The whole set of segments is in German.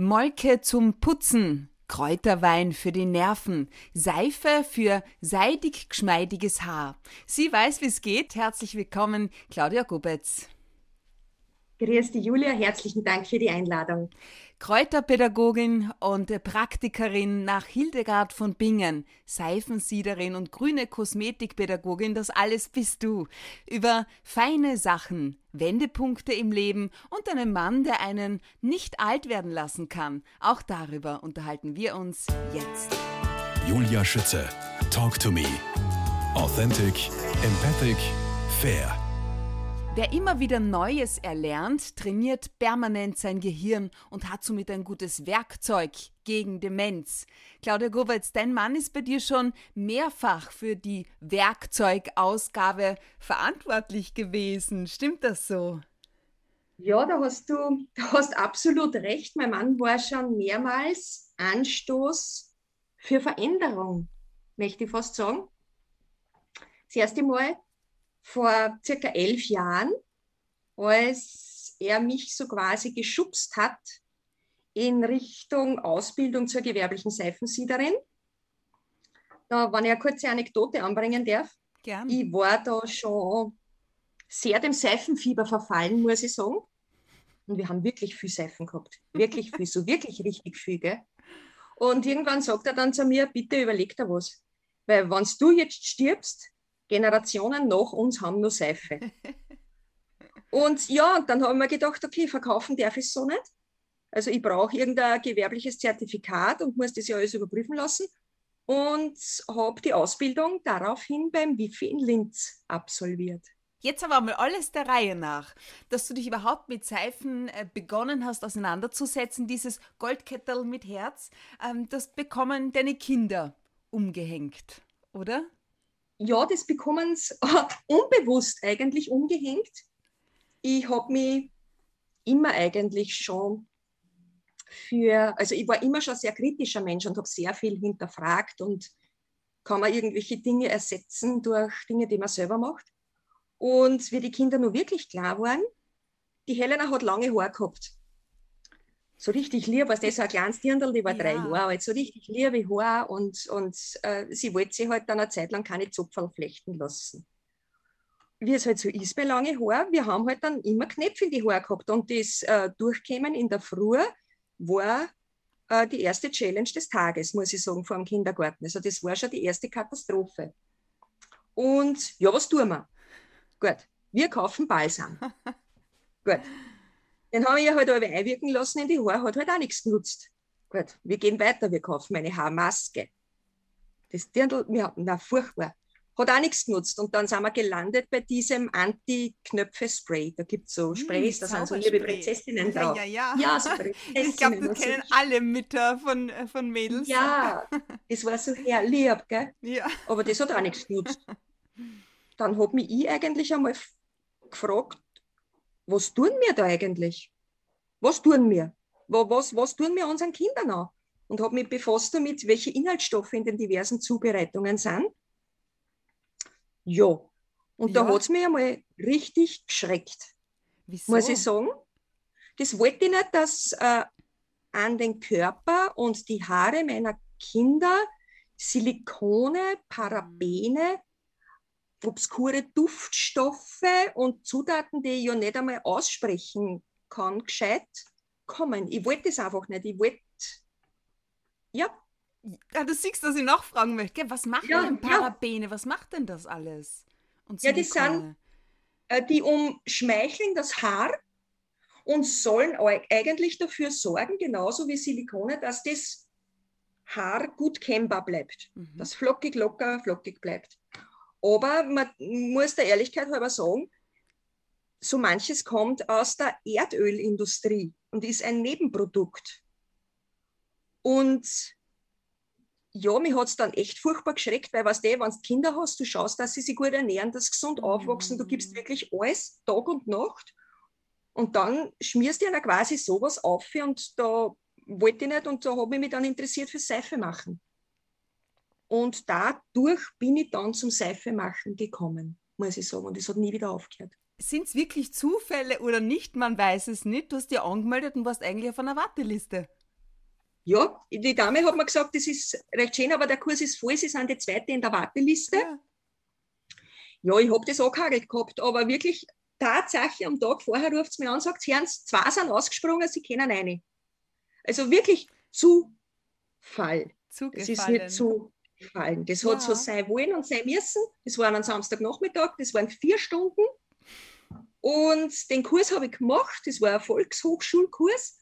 Molke zum Putzen, Kräuterwein für die Nerven, Seife für seidig geschmeidiges Haar. Sie weiß, wie es geht. Herzlich willkommen, Claudia Gubetz. Grüß die Julia, herzlichen Dank für die Einladung. Kräuterpädagogin und Praktikerin nach Hildegard von Bingen, Seifensiederin und grüne Kosmetikpädagogin, das alles bist du. Über feine Sachen, Wendepunkte im Leben und einen Mann, der einen nicht alt werden lassen kann. Auch darüber unterhalten wir uns jetzt. Julia Schütze, Talk to Me. Authentic, empathic, fair. Wer immer wieder Neues erlernt, trainiert permanent sein Gehirn und hat somit ein gutes Werkzeug gegen Demenz. Claudia Gowitz, dein Mann ist bei dir schon mehrfach für die Werkzeugausgabe verantwortlich gewesen. Stimmt das so? Ja, da hast du da hast absolut recht. Mein Mann war schon mehrmals Anstoß für Veränderung, möchte ich fast sagen. Das erste Mal vor circa elf Jahren, als er mich so quasi geschubst hat in Richtung Ausbildung zur gewerblichen Seifensiederin. Da, wenn ich eine kurze Anekdote anbringen darf. Gern. Ich war da schon sehr dem Seifenfieber verfallen, muss ich sagen. Und wir haben wirklich viel Seifen gehabt. Wirklich viel, so wirklich richtig viel. Gell? Und irgendwann sagt er dann zu mir, bitte überleg dir was. Weil wenn du jetzt stirbst, Generationen nach uns haben nur Seife. Und ja, dann habe ich mir gedacht, okay, verkaufen darf ich so nicht. Also ich brauche irgendein gewerbliches Zertifikat und muss das ja alles überprüfen lassen. Und habe die Ausbildung daraufhin beim Wifi in Linz absolviert. Jetzt aber mal alles der Reihe nach, dass du dich überhaupt mit Seifen äh, begonnen hast auseinanderzusetzen, dieses Goldkettel mit Herz, ähm, das bekommen deine Kinder umgehängt, oder? Ja, das bekommen sie unbewusst eigentlich umgehängt. Ich habe mich immer eigentlich schon für, also ich war immer schon sehr kritischer Mensch und habe sehr viel hinterfragt und kann man irgendwelche Dinge ersetzen durch Dinge, die man selber macht. Und wie die Kinder nur wirklich klar waren, die Helena hat lange Haare gehabt so richtig lieb, was das so ein kleines Dirndl, die war ja. drei Jahre alt, so richtig liebe Haar und, und äh, sie wollte sich halt dann eine Zeit lang keine Zupferl flechten lassen. Wie es halt so ist bei lange Haar, wir haben halt dann immer Knöpfe in die Haare gehabt und das äh, Durchkämen in der Früh war äh, die erste Challenge des Tages, muss ich sagen, vor dem Kindergarten. Also das war schon die erste Katastrophe. Und ja, was tun wir? Gut, wir kaufen Balsam. Gut, den habe ich ja halt aber einwirken lassen in die Haare, hat halt auch nichts genutzt. Gut, wir gehen weiter, wir kaufen eine Haarmaske. Das Dirndl, ja, na, furchtbar. Hat auch nichts genutzt. Und dann sind wir gelandet bei diesem Anti-Knöpfe-Spray. Da gibt es so hm, Sprays, da sind so liebe Prinzessinnen drauf. Ja, ja, ja. ja so Ich glaube, das kennen so. alle Mütter von, äh, von Mädels. Ja, das war so herrlich, gell? Ja. Aber das hat auch nichts genutzt. Dann habe mich ich eigentlich einmal gefragt, was tun wir da eigentlich? Was tun wir? Was, was tun wir unseren Kindern an? Und habe mich befasst damit, welche Inhaltsstoffe in den diversen Zubereitungen sind. Ja, und ja. da hat es mich einmal richtig geschreckt. Wieso? Muss ich sagen. Das wollte ich nicht, dass äh, an den Körper und die Haare meiner Kinder Silikone, Parabene, obskure Duftstoffe und Zutaten, die ich ja nicht einmal aussprechen kann, gescheit kommen. Ich wollte das einfach nicht. Ich wollte, ja. Ja, du siehst, dass ich nachfragen möchte. Was macht ja, denn Parabene? Ja. Was macht denn das alles? ja, die sind, äh, die umschmeicheln das Haar und sollen eigentlich dafür sorgen, genauso wie Silikone, dass das Haar gut kennbar bleibt. Mhm. Dass flockig, locker, flockig bleibt. Aber man muss der Ehrlichkeit halber sagen, so manches kommt aus der Erdölindustrie und ist ein Nebenprodukt. Und ja, mich hat es dann echt furchtbar geschreckt, weil was du, wenn du Kinder hast, du schaust, dass sie sich gut ernähren, dass sie gesund aufwachsen, du gibst wirklich alles, Tag und Nacht. Und dann schmierst du ihnen quasi sowas auf und da wollte ich nicht und da habe ich mich dann interessiert für Seife machen. Und dadurch bin ich dann zum Seifemachen gekommen, muss ich sagen. Und es hat nie wieder aufgehört. Sind es wirklich Zufälle oder nicht? Man weiß es nicht. Du hast dich angemeldet und warst eigentlich auf einer Warteliste. ja, die Dame hat mir gesagt, das ist recht schön, aber der Kurs ist voll, sie sind die zweite in der Warteliste. Ja, ja ich habe das angehagelt gehabt, aber wirklich Tatsache am Tag vorher ruft es mir an und sagt, Herrn, zwei sind ausgesprungen, sie kennen eine. Also wirklich Zufall. Zugefallen. Es ist nicht zufallen. Das ja. hat so sein wollen und sein müssen. Das war am Samstagnachmittag, das waren vier Stunden. Und den Kurs habe ich gemacht, das war ein Volkshochschulkurs.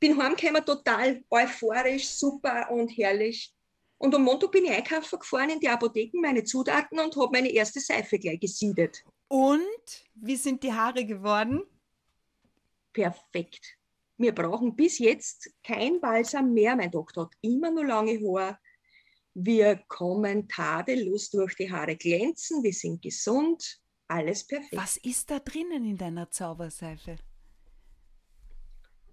Bin heimgekommen, total euphorisch, super und herrlich. Und am Montag bin ich einkaufen gefahren in die Apotheken, meine Zutaten und habe meine erste Seife gleich gesiedet. Und wie sind die Haare geworden? Perfekt. Wir brauchen bis jetzt kein Balsam mehr. Mein Doktor hat immer nur lange Haare. Wir kommen tadellos durch die Haare glänzen. Wir sind gesund. Alles perfekt. Was ist da drinnen in deiner Zauberseife?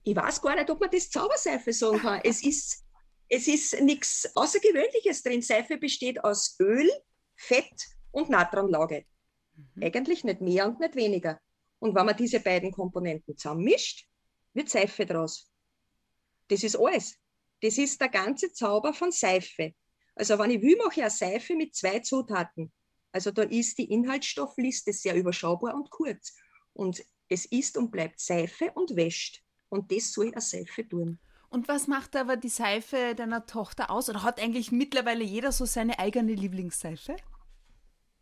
Ich weiß gar nicht, ob man das Zauberseife sagen kann. es ist, es ist nichts Außergewöhnliches drin. Seife besteht aus Öl, Fett und Natronlauge. Mhm. Eigentlich nicht mehr und nicht weniger. Und wenn man diese beiden Komponenten zusammenmischt, wird Seife draus. Das ist alles. Das ist der ganze Zauber von Seife. Also wenn ich will, mache ich eine Seife mit zwei Zutaten. Also da ist die Inhaltsstoffliste sehr überschaubar und kurz. Und es ist und bleibt Seife und wäscht. Und das soll eine Seife tun. Und was macht aber die Seife deiner Tochter aus? Oder hat eigentlich mittlerweile jeder so seine eigene Lieblingsseife?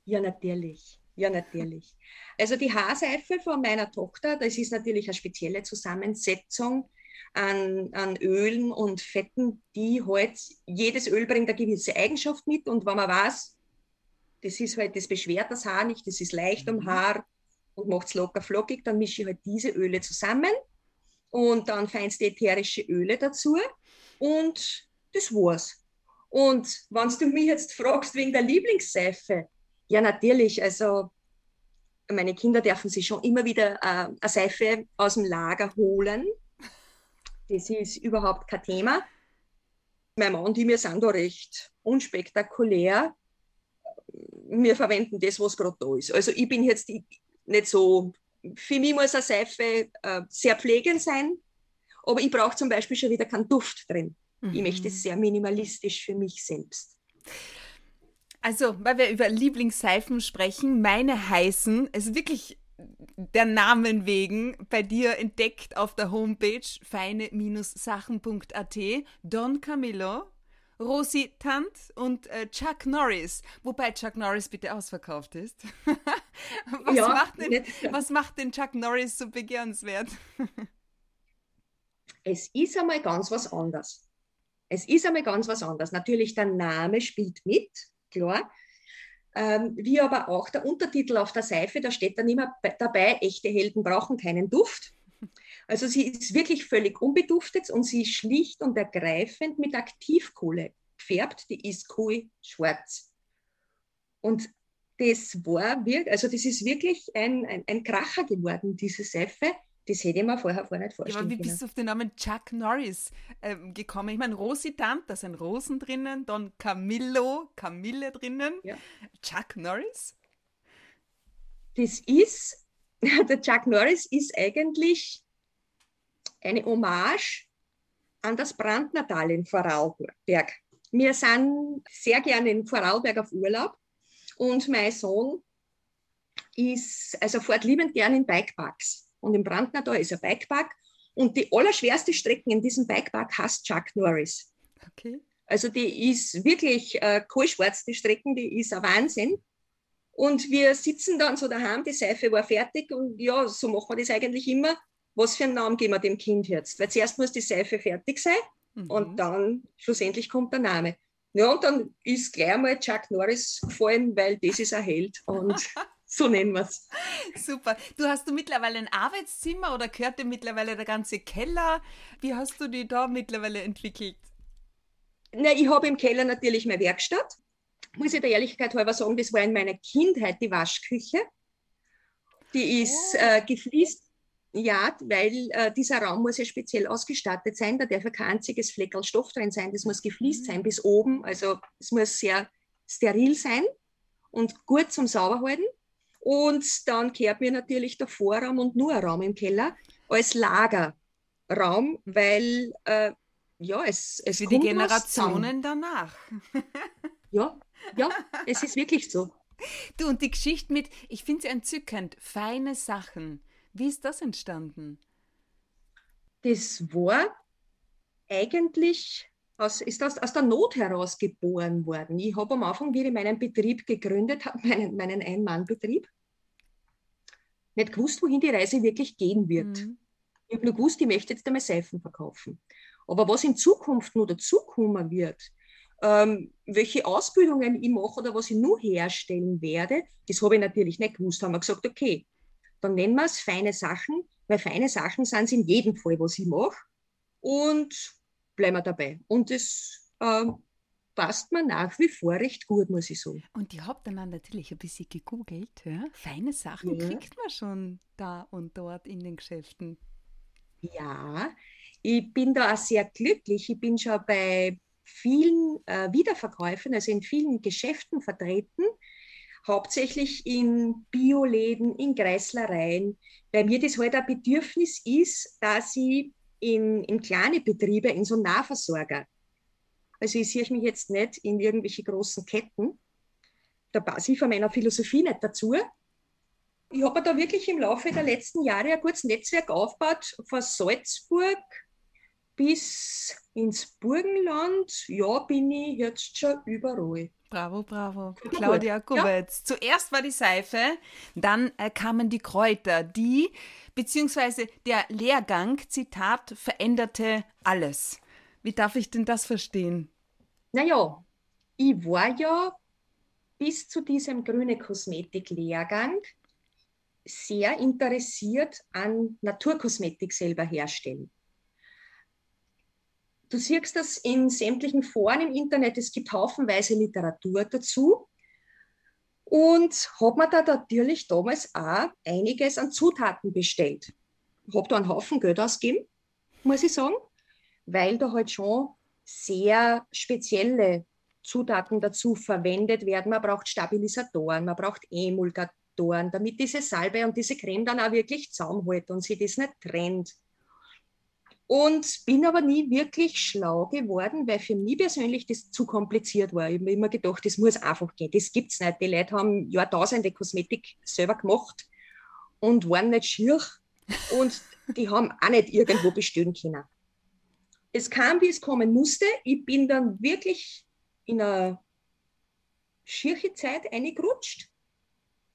Ja, natürlich. Ja, natürlich. Also die Haarseife von meiner Tochter, das ist natürlich eine spezielle Zusammensetzung an, an Ölen und Fetten, die halt, jedes Öl bringt eine gewisse Eigenschaft mit und wenn man weiß, das ist halt, das beschwert das Haar nicht, das ist leicht am mhm. Haar und macht es locker flockig, dann mische ich halt diese Öle zusammen und dann feinste ätherische Öle dazu und das war's. Und wenn du mich jetzt fragst wegen der Lieblingsseife, ja, natürlich. Also meine Kinder dürfen sich schon immer wieder äh, eine Seife aus dem Lager holen. Das ist überhaupt kein Thema. Mein Mann und ich, wir sind da recht unspektakulär. Wir verwenden das, was gerade da ist. Also ich bin jetzt nicht so, für mich muss eine Seife äh, sehr pflegend sein, aber ich brauche zum Beispiel schon wieder keinen Duft drin. Mhm. Ich möchte es sehr minimalistisch für mich selbst. Also, weil wir über Lieblingsseifen sprechen, meine heißen, es ist wirklich der Namen wegen bei dir entdeckt auf der Homepage feine-sachen.at Don Camillo, Rosi Tant und äh, Chuck Norris, wobei Chuck Norris bitte ausverkauft ist. was, ja, macht denn, was macht denn Chuck Norris so begehrenswert? es ist einmal ganz was anderes. Es ist einmal ganz was anderes. Natürlich, der Name spielt mit klar. Ähm, wie aber auch der Untertitel auf der Seife, da steht dann immer dabei, echte Helden brauchen keinen Duft. Also sie ist wirklich völlig unbeduftet und sie ist schlicht und ergreifend mit Aktivkohle gefärbt, die ist kohlschwarz. Und das war wirklich, also das ist wirklich ein, ein, ein Kracher geworden, diese Seife. Das hätte ich mir vorher vorher nicht vorstellen ja, aber wie bist du auf den Namen Chuck Norris ähm, gekommen? Ich meine, Rositant, da sind Rosen drinnen, dann Camillo, Camille drinnen. Ja. Chuck Norris? Das ist, der Chuck Norris ist eigentlich eine Hommage an das Brandnatal in Vorarlberg. Wir sind sehr gerne in Vorarlberg auf Urlaub und mein Sohn ist, also fährt liebend gern in Bikeparks. Und im Brandner da ist ein Bikepark. Und die allerschwerste Strecke in diesem Bikepark heißt Chuck Norris. Okay. Also die ist wirklich äh, kohlschwarz, die Strecken, die ist ein Wahnsinn. Und wir sitzen dann so daheim, die Seife war fertig und ja, so machen wir das eigentlich immer. Was für einen Namen geben wir dem Kind jetzt? Weil zuerst muss die Seife fertig sein mhm. und dann schlussendlich kommt der Name. Ja, und dann ist gleich einmal Chuck Norris gefallen, weil das ist ein Held. Und So nennen wir es. Super. Du hast du mittlerweile ein Arbeitszimmer oder gehört dir mittlerweile der ganze Keller? Wie hast du die da mittlerweile entwickelt? Na, ich habe im Keller natürlich meine Werkstatt. Muss ich der Ehrlichkeit halber sagen, das war in meiner Kindheit die Waschküche. Die ist oh. äh, gefliest, ja, weil äh, dieser Raum muss ja speziell ausgestattet sein. Da darf ja kein einziges Fleckerl Stoff drin sein. Das muss gefliest mhm. sein bis oben. Also es muss sehr steril sein und gut zum Sauberhalten. Und dann kehrt mir natürlich der Vorraum und nur ein Raum im Keller als Lagerraum, weil äh, ja, es, es Für die kommt was Generationen danach. Ja, ja, es ist wirklich so. Du, und die Geschichte mit, ich finde sie entzückend, feine Sachen. Wie ist das entstanden? Das war eigentlich aus, ist aus, aus der Not heraus geboren worden. Ich habe am Anfang, wie ich meinen Betrieb gegründet habe, meinen, meinen Ein-Mann-Betrieb, nicht gewusst, wohin die Reise wirklich gehen wird. Mhm. Ich habe nur gewusst, ich möchte jetzt einmal Seifen verkaufen. Aber was in Zukunft noch dazukommen wird, ähm, welche Ausbildungen ich mache oder was ich nur herstellen werde, das habe ich natürlich nicht gewusst. Haben wir gesagt, okay, dann nennen wir es feine Sachen, weil feine Sachen sind es in jedem Fall, was ich mache. Und bleiben wir dabei. Und das ähm, passt mir nach wie vor recht gut, muss ich sagen. Und ich habe dann natürlich ein bisschen gegoogelt. Ja? Feine Sachen Ja. kriegt man schon da und dort in den Geschäften. Ja, ich bin da auch sehr glücklich. Ich bin schon bei vielen äh, Wiederverkäufen, also in vielen Geschäften vertreten, hauptsächlich in Bioläden, in Kreislereien, weil mir das halt ein Bedürfnis ist, dass ich in, in kleine Betriebe, in so Nahversorger, also ich sehe mich jetzt nicht in irgendwelche großen Ketten, da passe ich von meiner Philosophie nicht dazu. Ich habe da wirklich im Laufe der letzten Jahre ein gutes Netzwerk aufgebaut, von Salzburg bis ins Burgenland. Ja, bin ich jetzt schon überall. Bravo, bravo. Claudia Ja. Kubitz. Zuerst war die Seife, dann äh, kamen die Kräuter, die, beziehungsweise der Lehrgang, Zitat, veränderte alles. Wie darf ich denn das verstehen? Naja, ich war ja bis zu diesem grüne Kosmetik-Lehrgang sehr interessiert an Naturkosmetik selber herstellen. Du siehst das in sämtlichen Foren im Internet, es gibt haufenweise Literatur dazu. Und habe mir da natürlich damals auch einiges an Zutaten bestellt. Habe da einen Haufen Geld ausgegeben, muss ich sagen, weil da halt schon sehr spezielle Zutaten dazu verwendet werden. Man braucht Stabilisatoren, man braucht Emulgatoren, damit diese Salbe und diese Creme dann auch wirklich zusammenhält und sie das nicht trennt. Und bin aber nie wirklich schlau geworden, weil für mich persönlich das zu kompliziert war. Ich habe immer gedacht, das muss einfach gehen. Das gibt's nicht. Die Leute haben Jahrtausende Kosmetik selber gemacht und waren nicht schier und die haben auch nicht irgendwo bestellen können. Es kam, wie es kommen musste. Ich bin dann wirklich in eine schiere Zeit eingerutscht.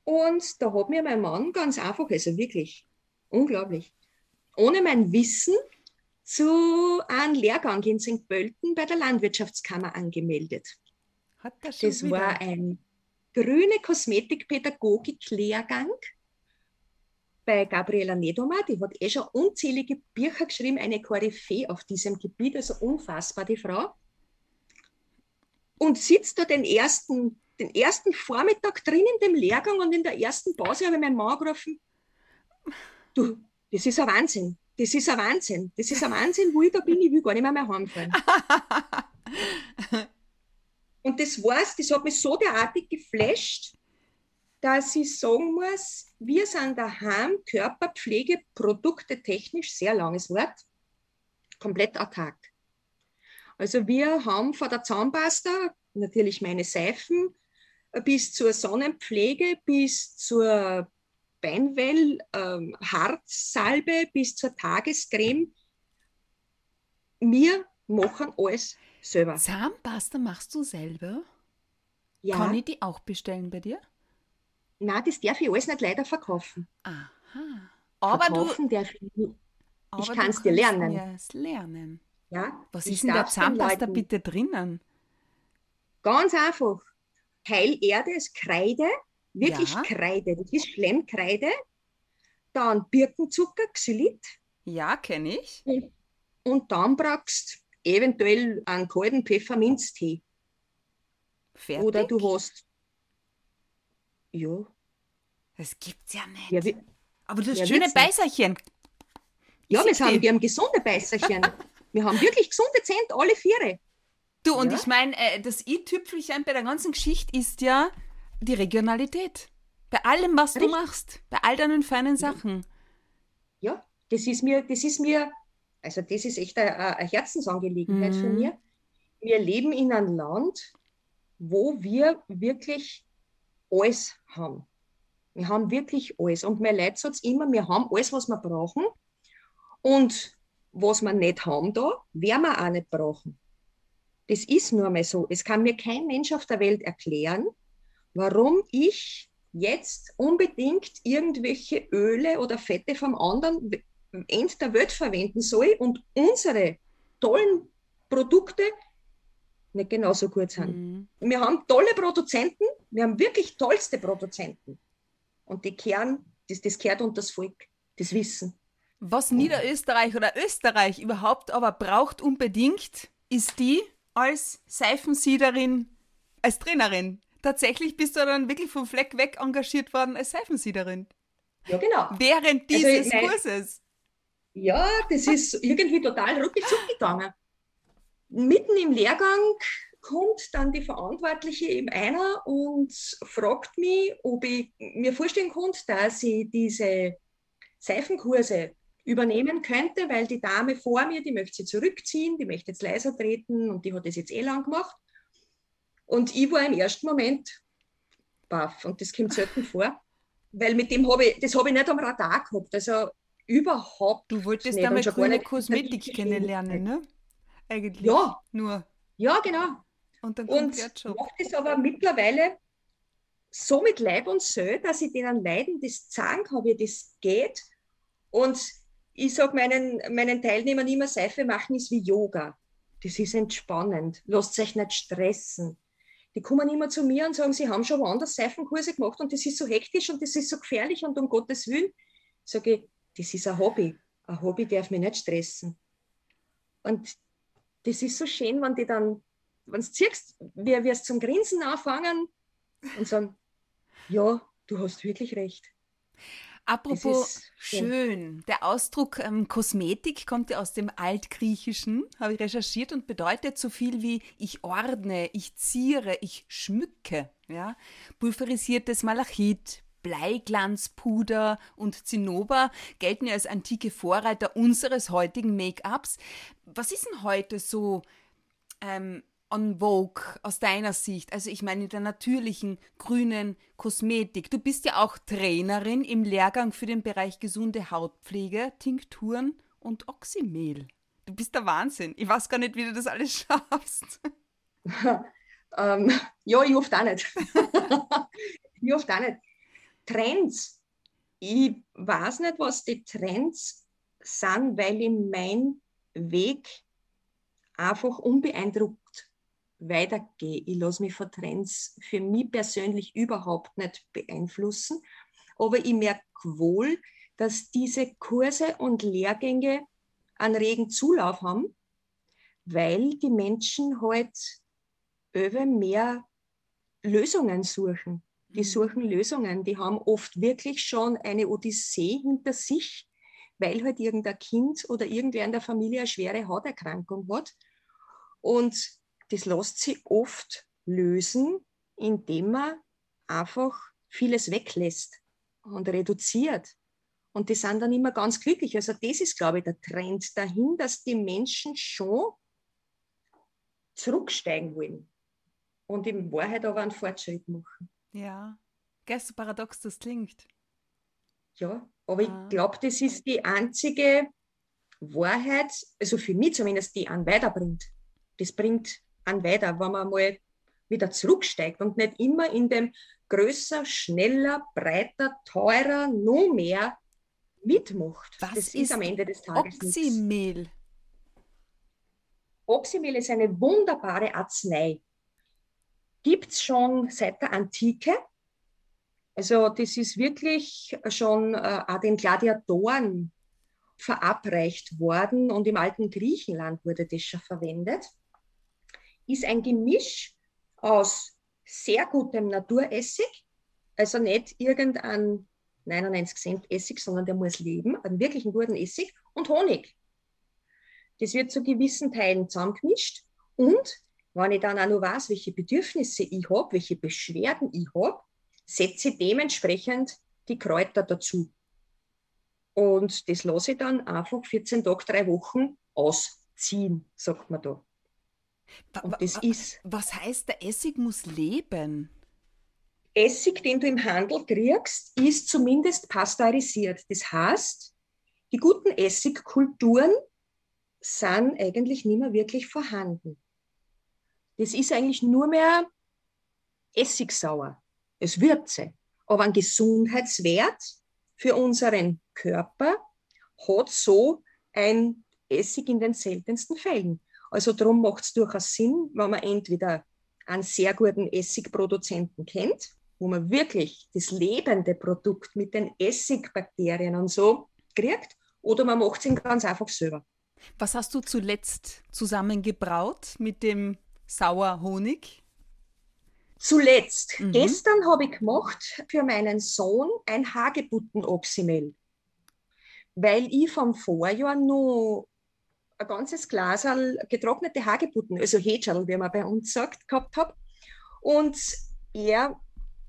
Und da hat mir mein Mann ganz einfach, also wirklich unglaublich, ohne mein Wissen zu einem Lehrgang in St. Pölten bei der Landwirtschaftskammer angemeldet. Hat das schon Das wieder? war ein grüne Kosmetikpädagogik-Lehrgang bei Gabriela Nedoma. Die hat eh schon unzählige Bücher geschrieben, eine Koryphäe auf diesem Gebiet, also unfassbar, die Frau. Und sitzt da den ersten, den ersten Vormittag drin in dem Lehrgang und in der ersten Pause habe ich meinen Mann gerufen, du, das ist ein Wahnsinn. Das ist ein Wahnsinn. Das ist ein Wahnsinn, wo ich da bin. Ich will gar nicht mehr, mehr heimfahren. Und das war's, das hat mich so derartig geflasht, dass ich sagen muss, wir sind daheim Körperpflegeprodukte technisch, sehr langes Wort, komplett autark. Also wir haben von der Zahnpasta, natürlich meine Seifen, bis zur Sonnenpflege, bis zur Beinwell, ähm, Harzsalbe, bis zur Tagescreme. Wir machen alles selber. Zahnpasta machst du selber? Ja, Kann ich die auch bestellen bei dir? Nein, das darf ich alles nicht leider verkaufen. Aha. Aber du, verkaufen darf ich nicht. aber du kann's dir lernen. mir's lernen. Ja, Was ich ist in der Zahnpasta bitte drinnen? Ganz einfach. Heilerde ist Kreide, wirklich Ja. Kreide. Das ist Schlemmkreide. Dann Birkenzucker, Xylit. Ja, kenne ich. Und dann brauchst du eventuell einen kalten Pfefferminztee. Fertig. Oder du hast. Ja, Das gibt's ja nicht. ja, wie, Aber du hast Ja, schöne. Beißerchen. ja wir, haben, wir haben gesunde Beißerchen. wir haben wirklich gesunde Zähne, alle Viere. Du, und Ja. ich meine, äh, das i-Tüpfelchen bei der ganzen Geschichte ist ja die Regionalität. Bei allem, was du Richtig. machst, bei all deinen feinen Sachen. Ja, das ist mir, das ist mir Also das ist echt eine, eine Herzensangelegenheit mhm. für mir. Wir leben in einem Land, wo wir wirklich alles haben. Wir haben wirklich alles. Und mein Leute sagt immer, wir haben alles, was wir brauchen. Und was wir nicht haben da, werden wir auch nicht brauchen. Das ist nur mal so. Es kann mir kein Mensch auf der Welt erklären, warum ich jetzt unbedingt irgendwelche Öle oder Fette vom anderen Ende der Welt verwenden soll und unsere tollen Produkte nicht genauso gut sind. Mhm. Wir haben tolle Produzenten, wir haben wirklich tollste Produzenten. Und die kehren, das, das kehrt unter das Volk, das Wissen. Was Niederösterreich oder Österreich überhaupt aber braucht unbedingt, ist die als Seifensiederin, als Trainerin. Tatsächlich bist du dann wirklich vom Fleck weg engagiert worden als Seifensiederin. Ja, genau. Während also dieses also, Kurses. Ja, das ist irgendwie total ruckig zugegangen. Mitten im Lehrgang kommt dann die Verantwortliche eben einer und fragt mich, ob ich mir vorstellen kann, dass ich diese Seifenkurse übernehmen könnte, weil die Dame vor mir, die möchte sie zurückziehen, die möchte jetzt leiser treten und die hat das jetzt eh lang gemacht. Und ich war im ersten Moment baff und das kommt selten vor, weil mit dem habe ich, das habe ich nicht am Radar gehabt, also überhaupt Du wolltest nicht. damit grüne Kosmetik kennenlernen, ne? Eigentlich. Ja. Nur. Ja, genau. Und dann kommt und mache das aber mittlerweile so mit Leib und Seele, dass ich denen Leiden das zeigen kann, wie das geht. Und ich sage meinen, meinen Teilnehmern immer, Seife machen ist wie Yoga. Das ist entspannend. Lasst euch nicht stressen. Die kommen immer zu mir und sagen, sie haben schon woanders Seifenkurse gemacht und das ist so hektisch und das ist so gefährlich und um Gottes Willen. Sage ich, das ist ein Hobby. Ein Hobby darf mich nicht stressen. Und das ist so schön, wenn die dann wenn du siehst, wir es zum Grinsen anfangen und sagen, ja, du hast wirklich recht. Apropos schön, der Ausdruck ähm, Kosmetik kommt ja aus dem Altgriechischen, habe ich recherchiert und bedeutet so viel wie ich ordne, ich ziere, ich schmücke. Ja? Pulverisiertes Malachit, Bleiglanzpuder und Zinnober gelten ja als antike Vorreiter unseres heutigen Make-ups. Was ist denn heute so ähm, on vogue aus deiner Sicht? Also ich meine in der natürlichen grünen Kosmetik. Du bist ja auch Trainerin im Lehrgang für den Bereich gesunde Hautpflege, Tinkturen und Oxymehl. Du bist der Wahnsinn. Ich weiß gar nicht, wie du das alles schaffst. ähm, ja, ich oft auch nicht. ich oft auch nicht. Trends. Ich weiß nicht, was die Trends sind, weil ich mein Weg einfach unbeeindruckt weitergehe. Ich lasse mich von Trends für mich persönlich überhaupt nicht beeinflussen. Aber ich merke wohl, dass diese Kurse und Lehrgänge einen regen Zulauf haben, weil die Menschen halt über mehr Lösungen suchen. Die mhm. suchen Lösungen. Die haben oft wirklich schon eine Odyssee hinter sich, weil halt irgendein Kind oder irgendwer in der Familie eine schwere Hauterkrankung hat. Und das lässt sich oft lösen, indem man einfach vieles weglässt und reduziert. Und die sind dann immer ganz glücklich. Also das ist, glaube ich, der Trend dahin, dass die Menschen schon zurücksteigen wollen und in Wahrheit aber einen Fortschritt machen. Ja, gehst du paradox das klingt. Ja, aber ah. ich glaube, das ist die einzige Wahrheit, also für mich zumindest, die einen weiterbringt. Das bringt an weiter, wenn man mal wieder zurücksteigt und nicht immer in dem größer, schneller, breiter, teurer, nur mehr mitmacht. Was das ist, ist am Ende des Tages Oxymehl? Oxymehl ist eine wunderbare Arznei. Gibt es schon seit der Antike. Also das ist wirklich schon äh, den Gladiatoren verabreicht worden und im alten Griechenland wurde das schon verwendet ist ein Gemisch aus sehr gutem Naturessig, also nicht irgendein 99 Cent Essig, sondern der muss leben, einen wirklichen guten Essig und Honig. Das wird zu gewissen Teilen zusammengemischt und wenn ich dann auch noch weiß, welche Bedürfnisse ich habe, welche Beschwerden ich habe, setze ich dementsprechend die Kräuter dazu. Und das lasse ich dann einfach 14 Tage, drei Wochen ausziehen, sagt man da. Und das ist. Was heißt, der Essig muss leben? Essig, den du im Handel kriegst, ist zumindest pasteurisiert. Das heißt, die guten Essigkulturen sind eigentlich nicht mehr wirklich vorhanden. Das ist eigentlich nur mehr Essigsauer, es Würze. Aber ein Gesundheitswert für unseren Körper hat so ein Essig in den seltensten Fällen. Also darum macht es durchaus Sinn, wenn man entweder einen sehr guten Essigproduzenten kennt, wo man wirklich das lebende Produkt mit den Essigbakterien und so kriegt, oder man macht es ganz einfach selber. Was hast du zuletzt zusammengebraut mit dem Sauerhonig? Zuletzt, mhm. gestern habe ich gemacht für meinen Sohn ein Hagebutten-Oxymel, weil ich vom Vorjahr nur ein ganzes Glas getrocknete Hagebutten, also Hätscherl, wie man bei uns sagt, gehabt habe. Und er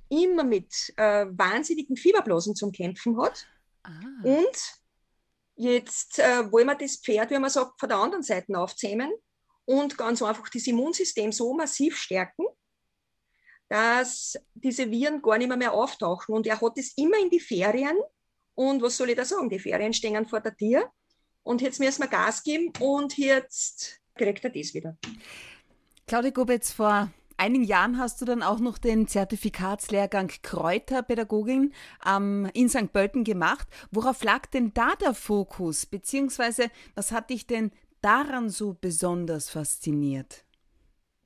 immer mit äh, wahnsinnigen Fieberblasen zum Kämpfen hat. Ah. Und jetzt äh, wollen wir das Pferd, wie man sagt, von der anderen Seite aufzähmen und ganz einfach das Immunsystem so massiv stärken, dass diese Viren gar nicht mehr, mehr auftauchen. Und er hat es immer in die Ferien. Und was soll ich da sagen? Die Ferien stehen vor der Tür. Und jetzt müssen wir Gas geben und jetzt kriegt er das wieder. Claudia Gobetz, vor einigen Jahren hast du dann auch noch den Zertifikatslehrgang Kräuterpädagogin ähm, in St. Pölten gemacht. Worauf lag denn da der Fokus? Beziehungsweise, was hat dich denn daran so besonders fasziniert?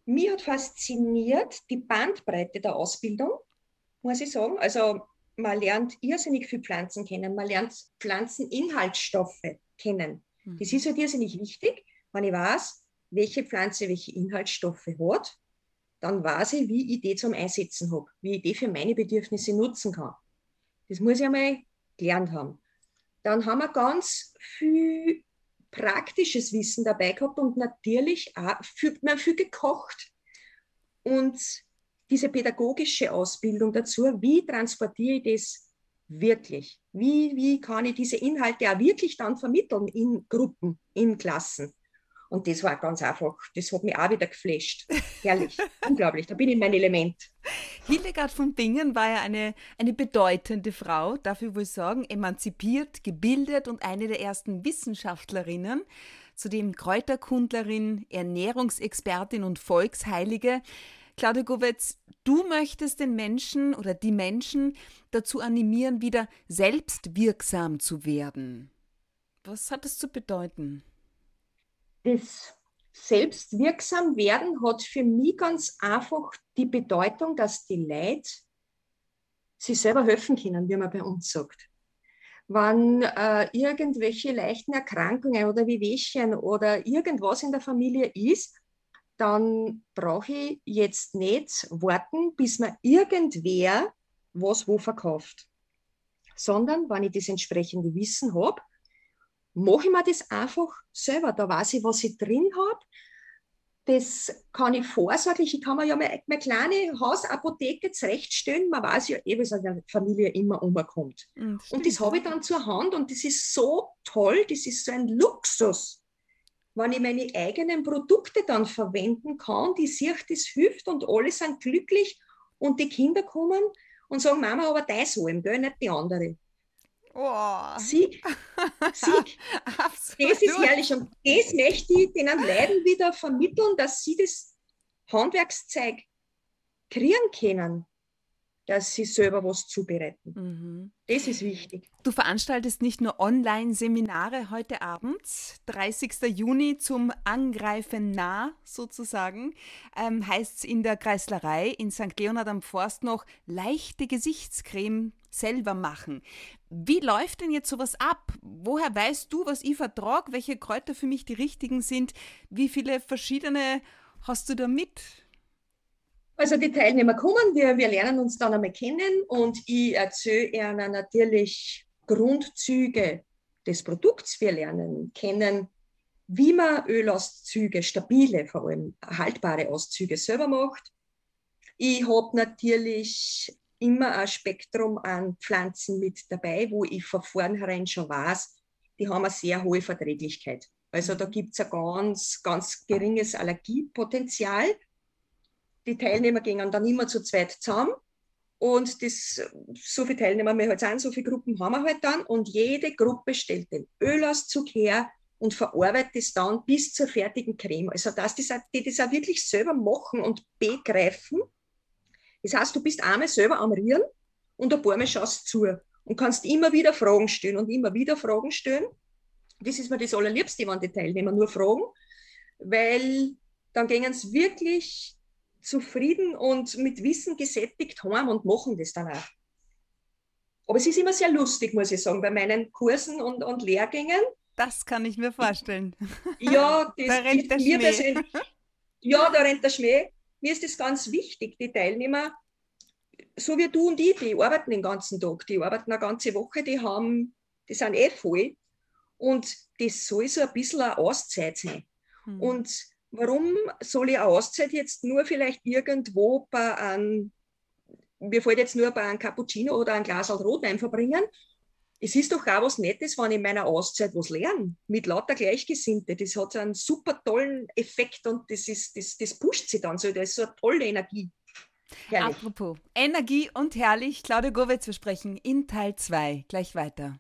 Mir hat fasziniert die Bandbreite der Ausbildung, muss ich sagen. Also man lernt irrsinnig viel Pflanzen kennen, man lernt Pflanzeninhaltsstoffe kennen. Mhm. Das ist halt irrsinnig wichtig, wenn ich weiß, welche Pflanze welche Inhaltsstoffe hat, dann weiß ich, wie ich die zum Einsetzen habe, wie ich die für meine Bedürfnisse nutzen kann. Das muss ich einmal gelernt haben. Dann haben wir ganz viel praktisches Wissen dabei gehabt und natürlich auch viel, man viel gekocht. Und diese pädagogische Ausbildung dazu, wie transportiere ich das wirklich? Wie, wie kann ich diese Inhalte auch wirklich dann vermitteln in Gruppen, in Klassen? Und das war ganz einfach, das hat mich auch wieder geflasht. Herrlich, unglaublich, da bin ich in mein Element. Hildegard von Bingen war ja eine, eine bedeutende Frau, dafür wohl sagen, emanzipiert, gebildet und eine der ersten Wissenschaftlerinnen, zudem Kräuterkundlerin, Ernährungsexpertin und Volksheilige. Claudia Gowetz, du möchtest den Menschen oder die Menschen dazu animieren, wieder selbstwirksam zu werden. Was hat das zu bedeuten? das selbstwirksam werden hat für mich ganz einfach die Bedeutung, dass die Leute sich selber helfen können, wie man bei uns sagt. Wenn äh, irgendwelche leichten Erkrankungen oder Wehwehchen oder irgendwas in der Familie ist, dann brauche ich jetzt nicht warten, bis mir irgendwer was wo verkauft. Sondern wenn ich das entsprechende Wissen habe, mache ich mir das einfach selber. Da weiß ich, was ich drin habe. Das kann ich vorsorglich, ich kann mir ja meine, meine kleine Hausapotheke zurechtstellen. Man weiß ja eh, was in der Familie immer umkommt. Mhm, und das habe ich dann zur Hand und das ist so toll, das ist so ein Luxus, wenn ich meine eigenen Produkte dann verwenden kann, die sich das hilft und alle sind glücklich und die Kinder kommen und sagen, Mama, aber dein Salm, gell, nicht die andere. Oh. Sieg, Sieg. das ist herrlich. Und das möchte ich den Leuten wieder vermitteln, dass sie das Handwerkszeug kriegen können, dass sie selber was zubereiten. Mhm. Das ist wichtig. Du veranstaltest nicht nur Online-Seminare heute Abend, 30. Juni zum Angreifen nah sozusagen, ähm, heißt es in der Kreislerei in St. Leonhard am Forst noch leichte Gesichtscreme selber machen. Wie läuft denn jetzt sowas ab? Woher weißt du, was ich vertrage, welche Kräuter für mich die richtigen sind? Wie viele verschiedene hast du da mit? Also die Teilnehmer kommen, wir, wir lernen uns dann einmal kennen und ich erzähle ihnen natürlich Grundzüge des Produkts. Wir lernen kennen, wie man Ölauszüge, stabile, vor allem haltbare Auszüge selber macht. Ich habe natürlich immer ein Spektrum an Pflanzen mit dabei, wo ich von vornherein schon weiß, die haben eine sehr hohe Verträglichkeit. Also da gibt es ein ganz, ganz geringes Allergiepotenzial. Die Teilnehmer gehen dann immer zu zweit zusammen. Und das, so viele Teilnehmer wir halt sind, so viele Gruppen haben wir halt dann. Und jede Gruppe stellt den Ölauszug her und verarbeitet es dann bis zur fertigen Creme. Also dass die, die das auch wirklich selber machen und begreifen. Das heißt, du bist einmal selber am Rieren und ein paar Mal schaust zu und kannst immer wieder Fragen stellen und immer wieder Fragen stellen. Das ist mir das Allerliebste, wenn die Teilnehmer nur fragen, weil dann gehen sie wirklich zufrieden und mit Wissen gesättigt heim und machen das dann auch. Aber es ist immer sehr lustig, muss ich sagen, bei meinen Kursen und, und Lehrgängen. Das kann ich mir vorstellen. Ja, das, da rennt der Schmäh. Ja, da rennt der Schmäh. Mir ist das ganz wichtig, die Teilnehmer, so wie du und ich, die arbeiten den ganzen Tag, die arbeiten eine ganze Woche, die haben, die sind eh voll. Und das soll so ein bisschen eine Auszeit sein. Hm. Und warum soll ich eine Auszeit jetzt nur vielleicht irgendwo bei einem, mir fällt jetzt nur bei einem Cappuccino oder ein Glas Rotwein verbringen? Es ist doch auch was Nettes, wenn ich in meiner Auszeit was lerne, mit lauter Gleichgesinnte. Das hat einen super tollen Effekt und das, ist, das, das pusht sie dann so. Das ist so eine tolle Energie. Herrlich. Apropos Energie und herrlich, Claudia Gowitz, wir sprechen in Teil 2 gleich weiter.